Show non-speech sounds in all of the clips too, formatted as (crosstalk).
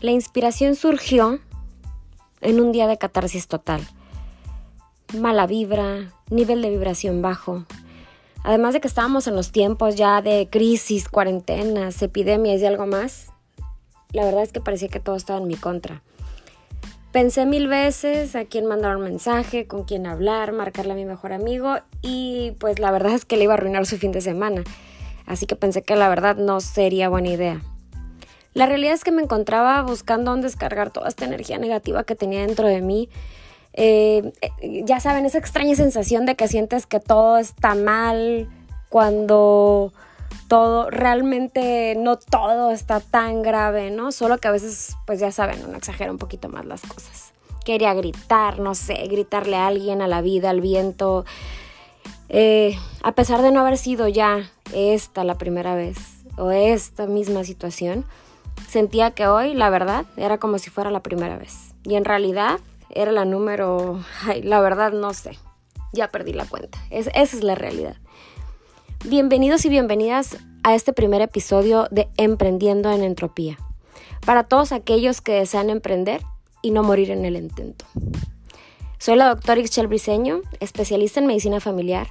La inspiración surgió en un día de catarsis total. Mala vibra, nivel de vibración bajo. Además de que estábamos en los tiempos ya de crisis, cuarentenas, epidemias y algo más, la verdad es que parecía que todo estaba en mi contra. Pensé mil veces a quién mandar un mensaje, con quién hablar, marcarle a mi mejor amigo y pues la verdad es que le iba a arruinar su fin de semana. Así que pensé que la verdad no sería buena idea. La realidad es que me encontraba buscando dónde descargar toda esta energía negativa que tenía dentro de mí. Eh, eh, ya saben, esa extraña sensación de que sientes que todo está mal cuando todo, realmente no todo está tan grave, ¿no? Solo que a veces, pues ya saben, uno exagera un poquito más las cosas. Quería gritar, no sé, gritarle a alguien, a la vida, al viento. Eh, a pesar de no haber sido ya esta la primera vez o esta misma situación, sentía que hoy, la verdad, era como si fuera la primera vez. Y en realidad era la número, ay, la verdad no sé, ya perdí la cuenta. esa es la realidad. Bienvenidos y bienvenidas a este primer episodio de Emprendiendo en Entropía, para todos aquellos que desean emprender y no morir en el intento. Soy la doctora Ixchel Briseño, especialista en medicina familiar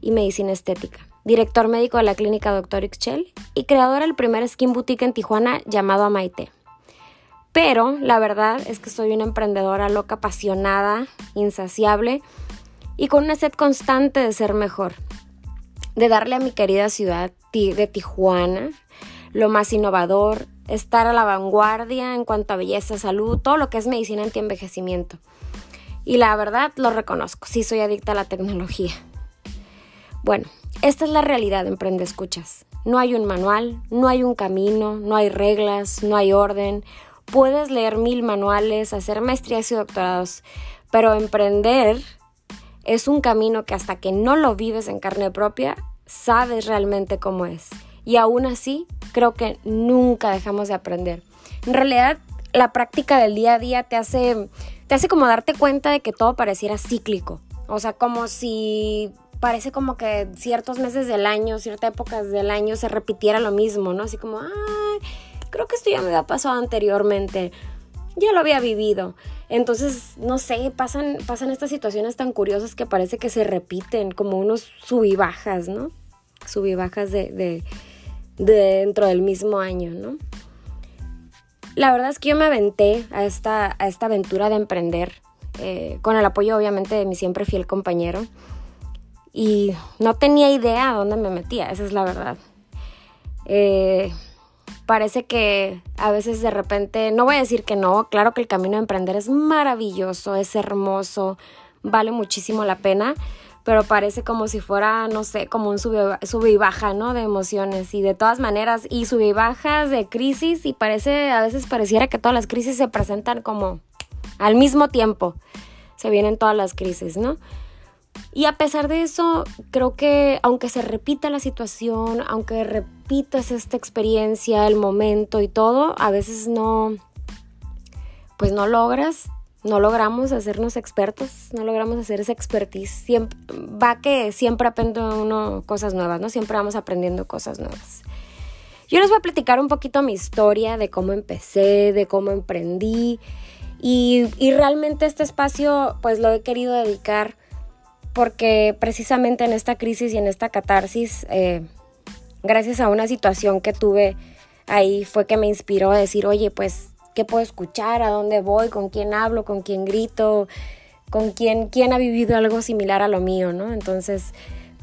y medicina estética, director médico de la clínica Dr. Ixchel y creadora del primer skin boutique en Tijuana llamado Amaite. Pero la verdad es que soy una emprendedora loca, apasionada, insaciable y con una sed constante de ser mejor de darle a mi querida ciudad de Tijuana lo más innovador, estar a la vanguardia en cuanto a belleza, salud, todo lo que es medicina anti-envejecimiento. Y la verdad lo reconozco, sí soy adicta a la tecnología. Bueno, esta es la realidad de Emprende Escuchas. No hay un manual, no hay un camino, no hay reglas, no hay orden. Puedes leer mil manuales, hacer maestrías y doctorados, pero emprender es un camino que hasta que no lo vives en carne propia, sabes realmente cómo es. Y aún así, creo que nunca dejamos de aprender. En realidad, la práctica del día a día te hace, te hace como darte cuenta de que todo pareciera cíclico. O sea, como si parece como que ciertos meses del año, ciertas épocas del año se repitiera lo mismo, ¿no? Así como, ay, creo que esto ya me había pasado anteriormente ya lo había vivido. Entonces, no sé, pasan, pasan estas situaciones tan curiosas que parece que se repiten, como unos sub y bajas, ¿no? Sub y bajas de, de, dentro del mismo año, ¿no? La verdad es que yo me aventé a esta, a esta aventura de emprender, eh, con el apoyo obviamente de mi siempre fiel compañero, y no tenía idea dónde me metía, esa es la verdad. Eh, parece que a veces de repente, no voy a decir que no, claro que el camino de emprender es maravilloso, es hermoso, vale muchísimo la pena, pero parece como si fuera, no sé, como un sube, y baja, ¿no? De emociones y de todas maneras, y sube y bajas de crisis y parece, a veces pareciera que todas las crisis se presentan como al mismo tiempo, se vienen todas las crisis, ¿no? Y a pesar de eso, creo que aunque se repita la situación, aunque repitas esta experiencia, el momento y todo, a veces no, pues no logras, no logramos hacernos expertos, no logramos hacer esa expertise. Siempre, va que siempre aprende uno cosas nuevas, ¿no? Siempre vamos aprendiendo cosas nuevas. Yo les voy a platicar un poquito mi historia de cómo empecé, de cómo emprendí y, y realmente este espacio pues lo he querido dedicar porque precisamente en esta crisis y en esta catarsis, eh, gracias a una situación que tuve ahí, fue que me inspiró a decir, oye, pues, ¿qué puedo escuchar? ¿A dónde voy? ¿Con quién hablo? ¿Con quién grito? ¿Con quién, quién ha vivido algo similar a lo mío? ¿no? Entonces,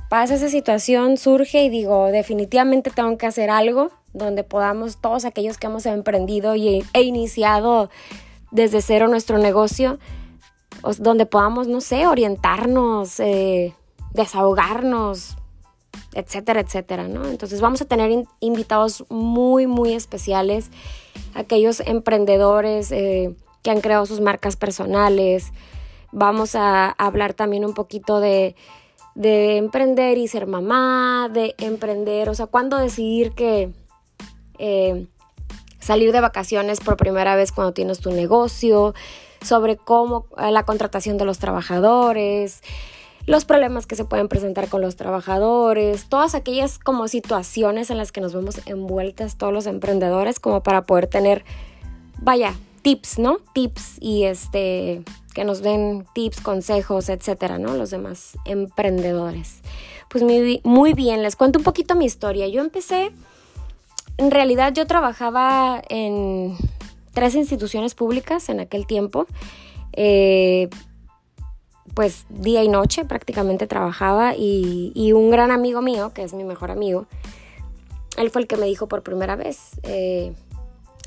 pasa esa situación, surge y digo, definitivamente tengo que hacer algo donde podamos, todos aquellos que hemos emprendido y, e iniciado desde cero nuestro negocio, donde podamos, no sé, orientarnos, eh, desahogarnos, etcétera, etcétera, ¿no? Entonces vamos a tener invitados muy, muy especiales, aquellos emprendedores eh, que han creado sus marcas personales. Vamos a hablar también un poquito de, de emprender y ser mamá, de emprender, o sea, cuándo decidir que eh, salir de vacaciones por primera vez cuando tienes tu negocio, sobre cómo eh, la contratación de los trabajadores, los problemas que se pueden presentar con los trabajadores, todas aquellas como situaciones en las que nos vemos envueltas todos los emprendedores como para poder tener vaya, tips, ¿no? Tips y este, que nos den tips, consejos, etcétera, ¿no? Los demás emprendedores. Pues muy, muy bien, les cuento un poquito mi historia. Yo empecé, en realidad yo trabajaba en tres instituciones públicas en aquel tiempo. Eh, pues día y noche prácticamente trabajaba y, un gran amigo mío, que es mi mejor amigo, él fue el que me dijo por primera vez, eh,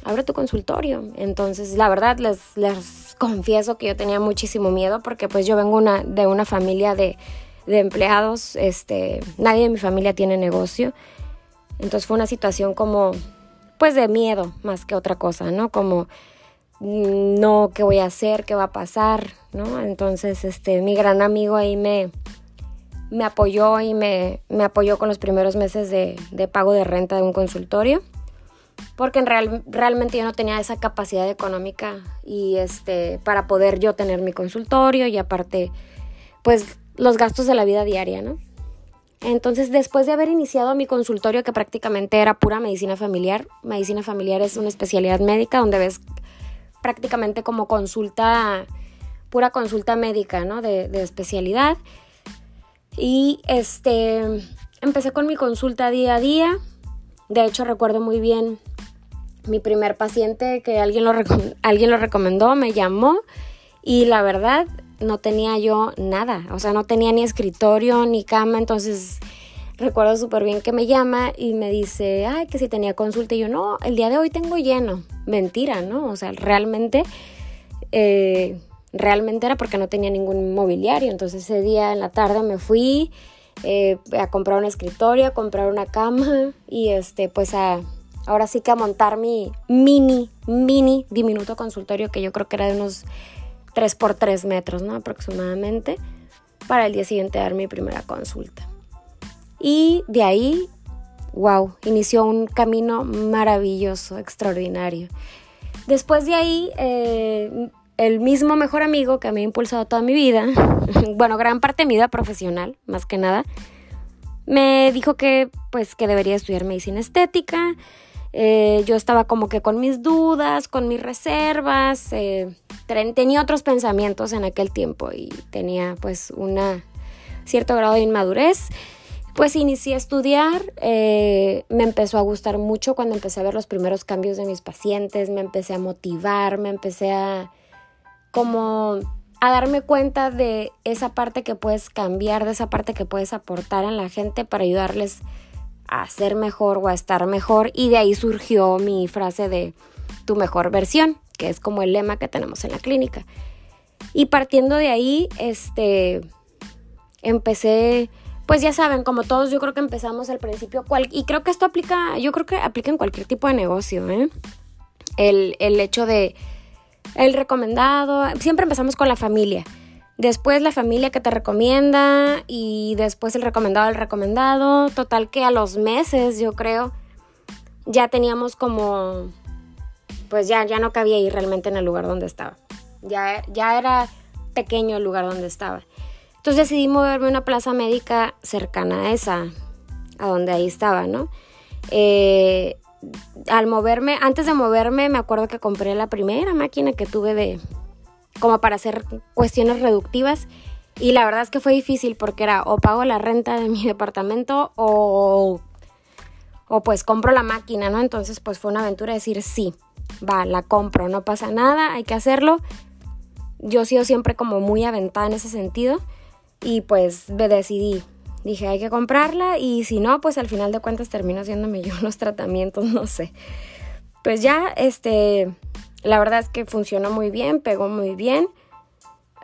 abre tu consultorio. Entonces, la verdad, les, confieso que yo tenía muchísimo miedo porque pues yo vengo de una familia de, de empleados, este, nadie de mi familia tiene negocio. Entonces fue una situación como, pues de miedo más que otra cosa, ¿no? Como, mm, no, ¿qué voy a hacer? ¿Qué va a pasar? ¿No? Entonces, este, mi gran amigo ahí me, me apoyó y me, me apoyó con los primeros meses de, de pago de renta de un consultorio porque en real, realmente yo no tenía esa capacidad económica y este para poder yo tener mi consultorio y aparte pues los gastos de la vida diaria, ¿no? Entonces, después de haber iniciado mi consultorio, que prácticamente era pura medicina familiar, medicina familiar es una especialidad médica donde ves prácticamente como consulta, pura consulta médica, ¿no? De, especialidad. Y este, empecé con mi consulta día a día. De hecho, recuerdo muy bien mi primer paciente que alguien lo, alguien lo recomendó, me llamó y la verdad no tenía yo nada, o sea, no tenía ni escritorio ni cama, entonces recuerdo súper bien que me llama y me dice, ay, que si tenía consulta y yo, no, el día de hoy tengo lleno, mentira, ¿no? O sea, realmente, eh, realmente era porque no tenía ningún mobiliario, entonces ese día en la tarde me fui eh, a comprar un escritorio, a comprar una cama y este, pues a ahora sí que a montar mi mini, mini diminuto consultorio que yo creo que era de unos 3 por 3 metros, ¿no? Aproximadamente, para el día siguiente dar mi primera consulta. Y de ahí, wow, inició un camino maravilloso, extraordinario. Después de ahí, eh, el mismo mejor amigo que me ha impulsado toda mi vida, (laughs) bueno, gran parte de mi vida profesional, más que nada, me dijo que pues que debería estudiar medicina estética eh, yo estaba como que con mis dudas, con mis reservas, eh, tenía otros pensamientos en aquel tiempo y tenía pues un cierto grado de inmadurez. Pues inicié a estudiar, eh, me empezó a gustar mucho cuando empecé a ver los primeros cambios de mis pacientes, me empecé a motivar, me empecé a como a darme cuenta de esa parte que puedes cambiar, de esa parte que puedes aportar a la gente para ayudarles a ser mejor o a estar mejor y de ahí surgió mi frase de tu mejor versión, que es como el lema que tenemos en la clínica. Y partiendo de ahí, este, empecé, pues ya saben, como todos yo creo que empezamos al principio, y creo que esto aplica, yo creo que aplica en cualquier tipo de negocio, ¿eh? El, el hecho de, el recomendado, siempre empezamos con la familia. Después la familia que te recomienda y después el recomendado del recomendado. Total que a los meses, yo creo, ya teníamos como, pues ya, ya no cabía ir realmente en el lugar donde estaba. Ya, ya era pequeño el lugar donde estaba. Entonces decidí moverme a una plaza médica cercana a esa, a donde ahí estaba, ¿no? Eh, al moverme, antes de moverme, me acuerdo que compré la primera máquina que tuve de, como para hacer cuestiones reductivas. Y la verdad es que fue difícil porque era o pago la renta de (laughs) mi departamento o, o pues compro la máquina, ¿no? Entonces pues fue una aventura decir sí, va, la compro, no pasa nada, hay que hacerlo. Yo he sido siempre como muy aventada en ese sentido y pues me decidí. Dije, hay que comprarla y si no, pues al final de cuentas termino haciéndome (laughs) yo los tratamientos, no sé. Pues ya, este, la verdad es que funcionó muy bien, pegó muy bien.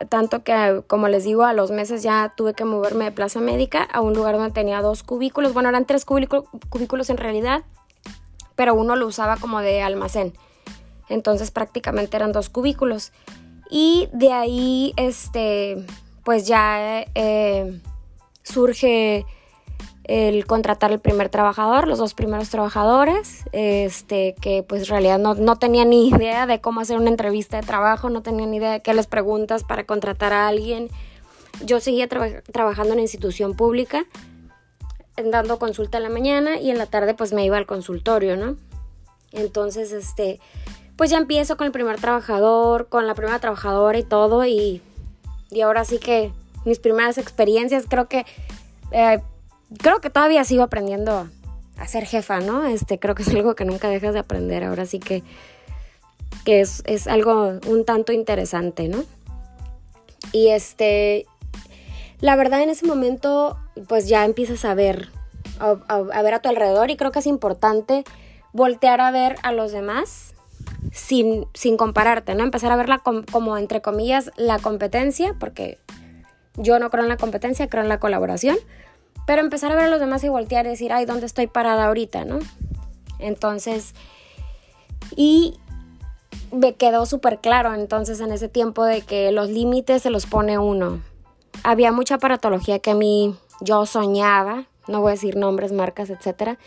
Tanto que, como les digo, a los meses ya tuve que moverme de plaza médica a un lugar donde tenía dos cubículos. Bueno, eran tres cubículos en realidad, pero uno lo usaba como de almacén. Entonces prácticamente eran dos cubículos. Y de ahí, este, pues ya eh, surge el contratar el primer trabajador, los dos primeros trabajadores, este, que pues en realidad no, no tenía ni idea de cómo hacer una entrevista de trabajo, no tenía ni idea de qué les preguntas para contratar a alguien. Yo seguía trabajando en institución pública, dando consulta en la mañana y en la tarde pues me iba al consultorio, ¿no? Entonces, este, pues ya empiezo con el primer trabajador, con la primera trabajadora y todo. Y, y ahora sí que mis primeras experiencias, creo que, eh, creo que todavía sigo aprendiendo a ser jefa, ¿no? Este, creo que es algo que nunca dejas de aprender. Ahora sí que, que es, es algo un tanto interesante, ¿no? Y este, la verdad en ese momento, pues ya empiezas a ver, a, ver a tu alrededor y creo que es importante voltear a ver a los demás sin, sin compararte, ¿no? Empezar a verla como, entre comillas, la competencia, porque yo no creo en la competencia, creo en la colaboración, pero empezar a ver a los demás y voltear y decir, ay, ¿dónde estoy parada ahorita, no? Entonces, y me quedó súper claro entonces en ese tiempo de que los límites se los pone uno. Había mucha aparatología que a mí yo soñaba, no voy a decir nombres, marcas, etcétera,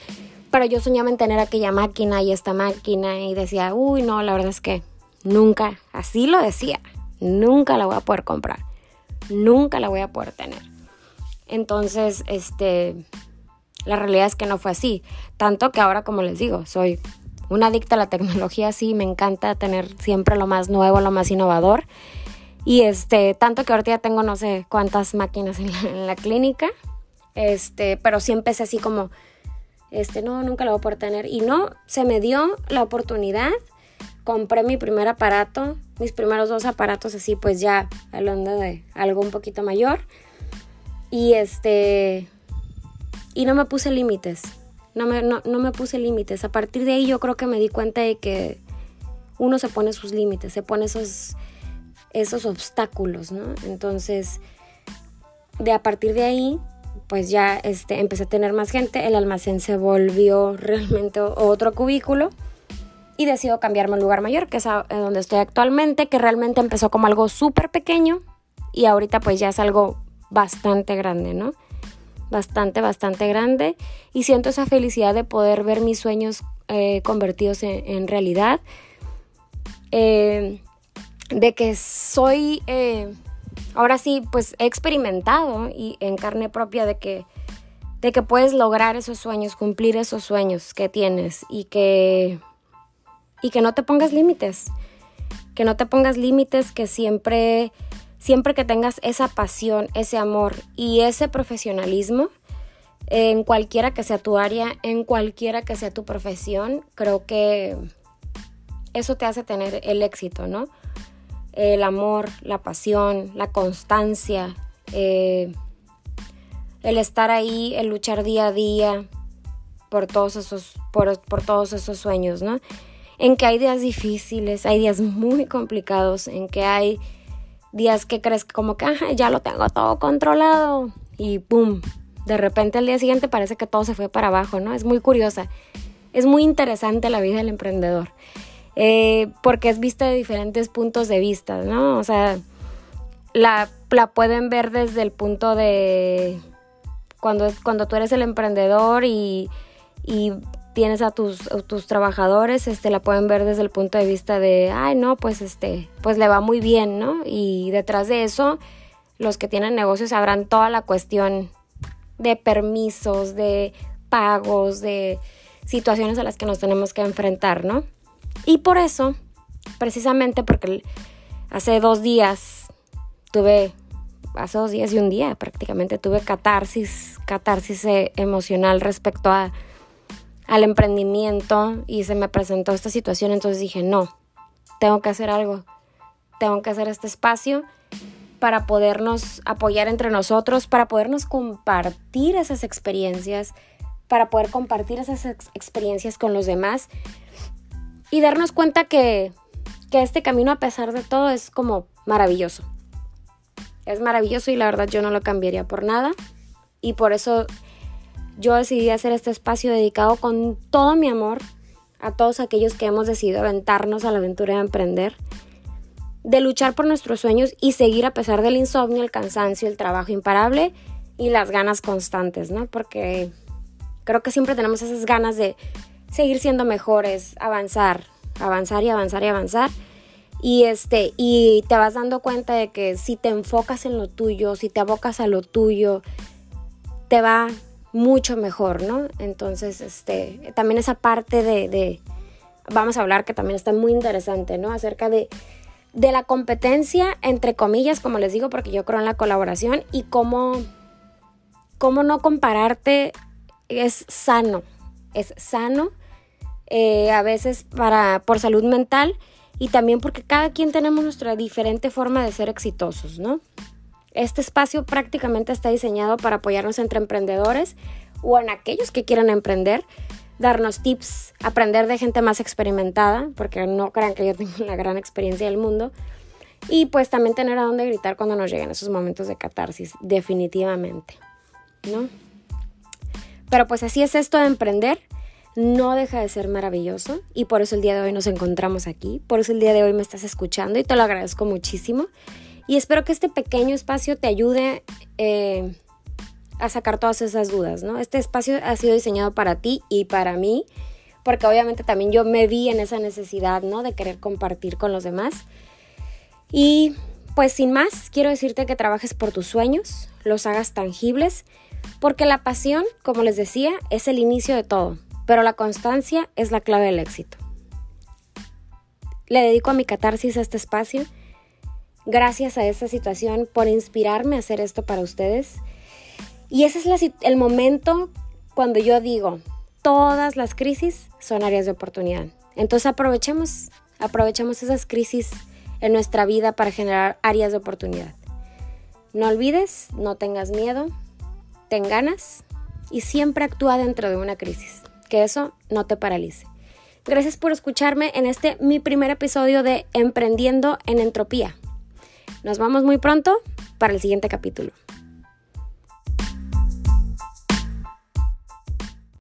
pero yo soñaba en tener aquella máquina y esta máquina y decía, uy, no, la verdad es que nunca, así lo decía, nunca la voy a poder comprar, nunca la voy a poder tener. Entonces, este, la realidad es que no fue así, tanto que ahora, como les digo, soy una adicta a la tecnología, sí, me encanta tener siempre lo más nuevo, lo más innovador. Y este, tanto que ahorita ya tengo no sé cuántas máquinas en la, clínica, este, pero sí empecé así como, este, no, nunca lo voy a poder tener. Y no, se me dio la oportunidad, compré mi primer aparato, mis primeros dos aparatos así, pues ya hablando de algo un poquito mayor. Y este, y no me puse límites. No me, no, me puse límites. A partir de ahí yo creo que me di cuenta de que uno se pone sus límites, se pone esos, esos obstáculos, ¿no? Entonces, de a partir de ahí, pues ya este, empecé a tener más gente, el almacén se volvió (laughs) realmente otro cubículo y decido cambiarme a un lugar mayor, que es donde estoy actualmente, que realmente empezó como algo súper pequeño y ahorita pues ya es algo bastante grande, ¿no? bastante, bastante grande y siento esa felicidad de poder ver mis sueños eh, convertidos en, realidad. Eh, de que soy, eh, ahora sí, pues he experimentado y en carne propia de que, de que puedes lograr esos sueños, cumplir esos sueños que tienes y que, y que no te pongas límites, que no te pongas límites, que siempre siempre que tengas esa pasión, ese amor y ese profesionalismo, en cualquiera que sea tu área, en cualquiera que sea tu profesión, creo que eso te hace tener el éxito, ¿no? El amor, la pasión, la constancia, eh, el estar ahí, el luchar día a día por todos esos, por, por todos esos sueños, ¿no? En que hay días difíciles, hay días muy complicados, en que hay días que crees que como que ya lo tengo todo controlado y ¡pum! De repente al día siguiente parece que todo se fue para abajo, ¿no? Es muy curiosa. Es muy interesante la vida del emprendedor. Eh, porque es vista de diferentes puntos de vista, ¿no? O sea, la, la pueden ver desde el punto de cuando, cuando tú eres el emprendedor y tienes a tus, tus trabajadores, este, la pueden ver desde el punto de vista de, ay, no, pues, este, pues le va muy bien, ¿no? Y detrás de eso, los que tienen negocios sabrán toda la cuestión de permisos, de pagos, de situaciones a las que nos tenemos que enfrentar, ¿no? Y por eso, precisamente porque hace dos días tuve, hace dos días y un día prácticamente tuve catarsis, catarsis eh, emocional respecto a al emprendimiento y se me presentó esta situación, entonces dije, no, tengo que hacer algo, tengo que hacer este espacio para podernos apoyar entre nosotros, para podernos compartir esas experiencias, para poder compartir esas experiencias con los demás y darnos cuenta que, que este camino a pesar de todo es como maravilloso. Es maravilloso y la verdad yo no lo cambiaría por nada y por eso yo decidí hacer este espacio dedicado con todo mi amor a todos aquellos que hemos decidido aventarnos a la aventura de emprender, de luchar por nuestros sueños y seguir a pesar del insomnio, el cansancio, el trabajo imparable y las ganas constantes, ¿no? Porque creo que siempre tenemos esas ganas de seguir siendo mejores, avanzar, avanzar y avanzar y avanzar. Y este, y te vas dando cuenta de que si te enfocas en lo tuyo, si te abocas a lo tuyo, te va mucho mejor, ¿no? Entonces, este, también esa parte de, vamos a hablar que también está muy interesante, ¿no? Acerca de, de la competencia, entre comillas, como les digo, porque yo creo en la colaboración y cómo, cómo no compararte es sano, es sano eh, a veces para, por salud mental y también porque cada quien tenemos nuestra diferente forma de ser exitosos, ¿no? Este espacio prácticamente está diseñado para apoyarnos entre emprendedores o en aquellos que quieran emprender, darnos tips, aprender de gente más experimentada, porque no crean que yo tengo (laughs) la gran experiencia del mundo, y pues también tener a dónde gritar cuando nos lleguen esos momentos de catarsis, definitivamente, ¿no? Pero pues así es esto de emprender, no deja de ser maravilloso y por eso el día de hoy nos encontramos aquí, por eso el día de hoy me estás escuchando y te lo agradezco muchísimo y espero que este pequeño espacio te ayude eh, a sacar todas esas dudas, ¿no? Este espacio ha sido diseñado para ti y para mí, porque obviamente también yo me vi en esa necesidad, ¿no? De querer compartir con los demás. Y pues sin más, quiero decirte que trabajes por tus sueños, los hagas tangibles, porque la pasión, como les decía, es el inicio de todo, pero la constancia es la clave del éxito. Le dedico a mi catarsis este espacio. Gracias a esta situación por inspirarme a hacer esto para ustedes. Y ese es el momento cuando yo digo, todas las crisis son áreas de oportunidad. Entonces aprovechemos, aprovechemos esas crisis en nuestra vida para generar áreas de oportunidad. No olvides, no tengas miedo, ten ganas y siempre actúa dentro de una crisis. Que eso no te paralice. Gracias por escucharme en este mi primer episodio de Emprendiendo en Entropía. Nos vamos muy pronto para el siguiente capítulo.